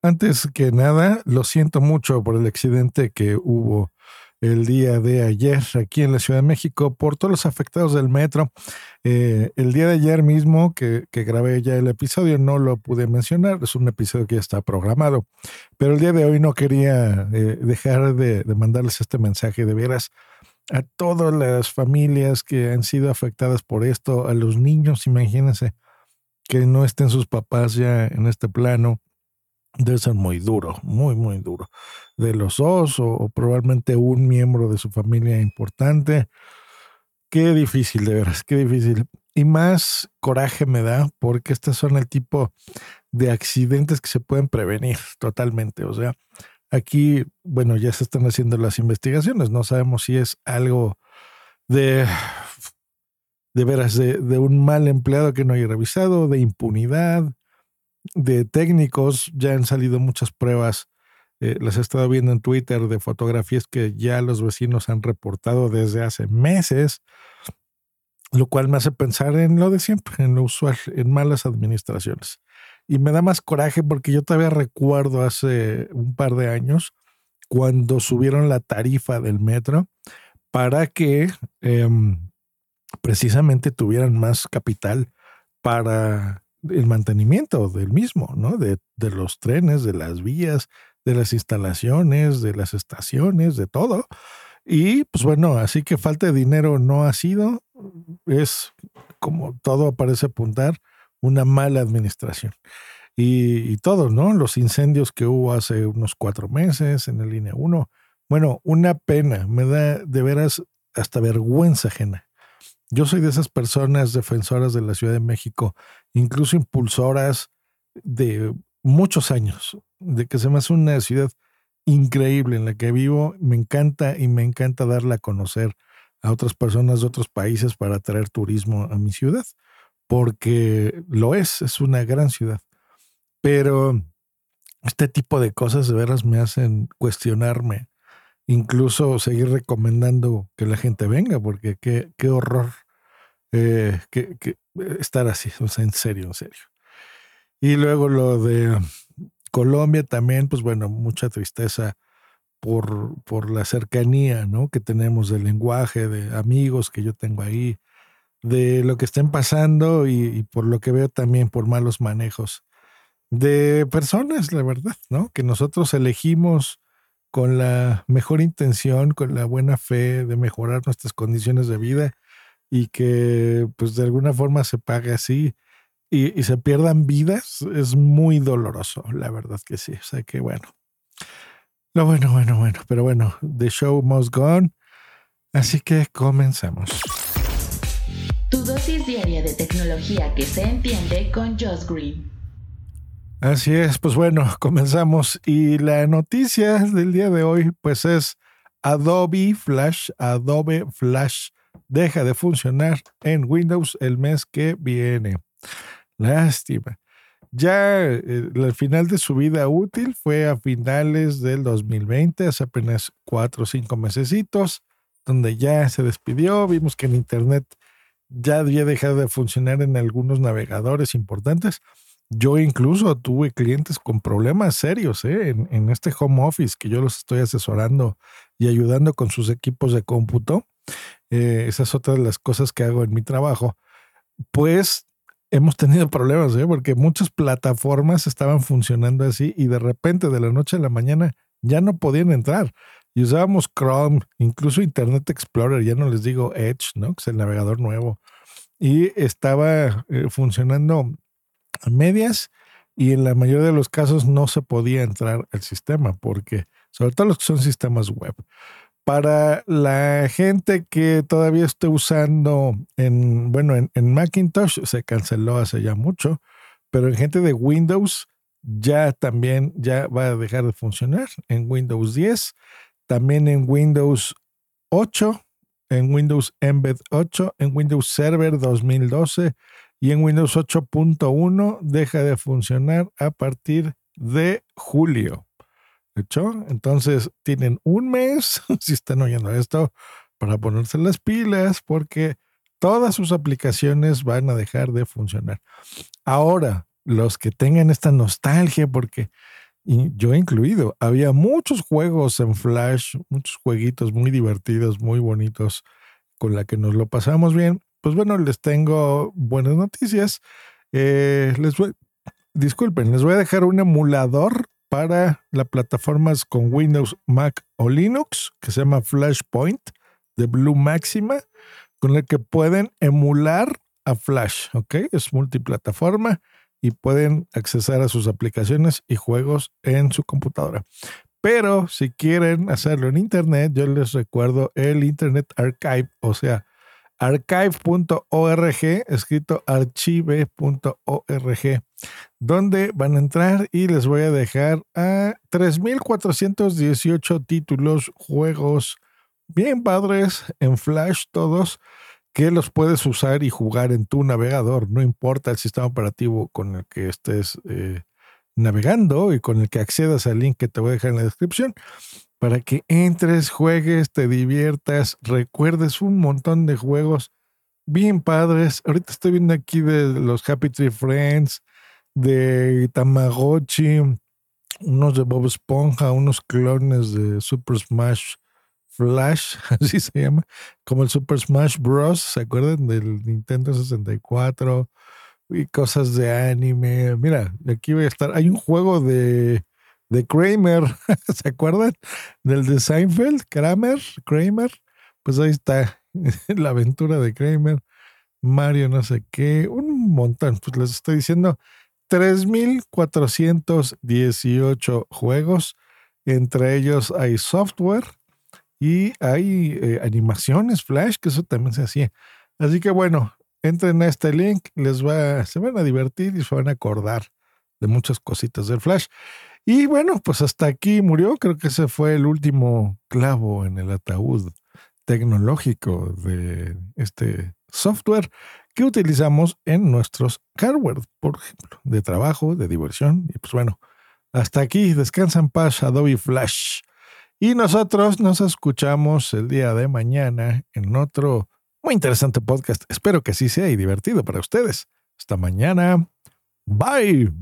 Antes que nada, lo siento mucho por el accidente que hubo el día de ayer aquí en la Ciudad de México por todos los afectados del metro. Eh, el día de ayer mismo que, grabé ya el episodio no lo pude mencionar, es un episodio que ya está programado, pero el día de hoy no quería eh, dejar de, de, mandarles este mensaje de veras a todas las familias que han sido afectadas por esto, a los niños, imagínense que no estén sus papás ya en este plano debe ser muy duro, muy, muy duro. De los dos o, probablemente un miembro de su familia importante. Qué difícil, de veras, qué difícil. Y más coraje me da porque estos son el tipo de accidentes que se pueden prevenir totalmente. O sea, aquí, bueno, ya se están haciendo las investigaciones. No sabemos si es algo de, de veras, de, de un mal empleado que no haya revisado, de impunidad, de técnicos, ya han salido muchas pruebas, eh, las he estado viendo en Twitter de fotografías que ya los vecinos han reportado desde hace meses, lo cual me hace pensar en lo de siempre, en lo usual, en malas administraciones. Y me da más coraje porque yo todavía recuerdo hace un par de años cuando subieron la tarifa del metro para que em, precisamente tuvieran más capital para el mantenimiento del mismo, ¿no? De, los trenes, de las vías, de las instalaciones, de las estaciones, de todo. Y pues bueno, así que falta de dinero no ha sido, es como todo parece apuntar, una mala administración. Y, y todo, ¿no? Los incendios que hubo hace unos cuatro meses en la línea 1. Bueno, una pena, me da de veras hasta vergüenza ajena yo soy de esas personas defensoras de la Ciudad de México, incluso impulsoras de muchos años, de que se me hace una ciudad increíble en la que vivo. Me encanta y me encanta darla a conocer a otras personas de otros países para traer turismo a mi ciudad, porque lo es, es una gran ciudad. Pero este tipo de cosas de veras me hacen cuestionarme incluso seguir recomendando que la gente venga, porque qué, qué horror eh, que, estar así, o sea, en serio, en serio. Y luego lo de Colombia también, pues bueno, mucha tristeza por, por la cercanía, ¿no? Que tenemos del lenguaje, de amigos que yo tengo ahí, de lo que estén pasando y, y por lo que veo también por malos manejos de personas, la verdad, ¿no? Que nosotros elegimos con la mejor intención, con la buena fe de mejorar nuestras condiciones de vida y que pues de alguna forma se pague así y, se pierdan vidas, es muy doloroso, la verdad que sí. O sea que bueno. Lo bueno, bueno, bueno, pero bueno, the show must go on. Así que comenzamos. Tu dosis diaria de tecnología que se entiende con Josh Green. Así es, pues bueno, comenzamos. Y la noticia del día de hoy, pues es Adobe Flash, Adobe Flash deja de funcionar en Windows el mes que viene. Lástima. Ya eh, el final de su vida útil fue a finales del 2020, hace apenas cuatro o cinco mesecitos, donde ya se despidió. Vimos que en Internet ya había dejado de funcionar en algunos navegadores importantes yo incluso tuve clientes con problemas serios ¿eh? en, este home office que yo los estoy asesorando y ayudando con sus equipos de cómputo. Eh, esa es otra de las cosas que hago en mi trabajo. Pues hemos tenido problemas, ¿eh? porque muchas plataformas estaban funcionando así y de repente de la noche a la mañana ya no podían entrar. Y usábamos Chrome, incluso Internet Explorer, ya no les digo Edge, ¿no? que es el navegador nuevo. Y estaba funcionando medias y en la mayoría de los casos no se podía entrar al sistema porque, sobre todo los que son sistemas web. Para la gente que todavía esté usando en, bueno, en, en Macintosh se canceló hace ya mucho, pero en gente de Windows ya también ya va a dejar de funcionar en Windows 10, también en Windows 8, en Windows Embed 8, en Windows Server 2012 y en Windows 8.1 deja de funcionar a partir de julio. ¿Hecho? Entonces tienen un mes, si están oyendo esto, para ponerse las pilas porque todas sus aplicaciones van a dejar de funcionar. Ahora, los que tengan esta nostalgia porque yo incluido. Había muchos juegos en Flash, muchos jueguitos muy divertidos, muy bonitos, con la que nos lo pasamos bien. Pues bueno, les tengo buenas noticias. Eh, les voy, disculpen, les voy a dejar un emulador para las plataformas con Windows, Mac o Linux que se llama Flashpoint de Blue Maxima, con el que pueden emular a Flash, ¿ok? Es multiplataforma y pueden accesar a sus aplicaciones y juegos en su computadora. Pero si quieren hacerlo en Internet, yo les recuerdo el Internet Archive, o sea, archive.org, escrito archive.org, donde van a entrar y les voy a dejar a 3.418 títulos, juegos bien padres en Flash todos que los puedes usar y jugar en tu navegador, no importa el sistema operativo con el que estés eh, navegando y con el que accedas al link que te voy a dejar en la descripción, para que entres, juegues, te diviertas, recuerdes un montón de juegos bien padres. Ahorita estoy viendo aquí de los Happy Tree Friends, de Tamagotchi, unos de Bob Esponja, unos clones de Super Smash Flash, así se llama, como el Super Smash Bros. ¿Se acuerdan del Nintendo 64? Y cosas de anime. Mira, aquí voy a estar. Hay un juego de, de Kramer, ¿se acuerdan? Del de Seinfeld, Kramer, Kramer. Pues ahí está la aventura de Kramer, Mario, no sé qué, un montón. Pues les estoy diciendo 3.418 juegos. Entre ellos hay software y hay eh, animaciones Flash, que eso también se hacía. Así que bueno, entren a este link, les va, se van a divertir y se van a acordar de muchas cositas del Flash. Y bueno, pues hasta aquí murió. Creo que ese fue el último clavo en el ataúd tecnológico de este software que utilizamos en nuestros hardware, por ejemplo, de trabajo, de diversión. Y pues bueno, hasta aquí. Descansa en paz, Adobe Flash. Y nosotros nos escuchamos el día de mañana en otro muy interesante podcast. Espero que así sea y divertido para ustedes. Hasta mañana. Bye.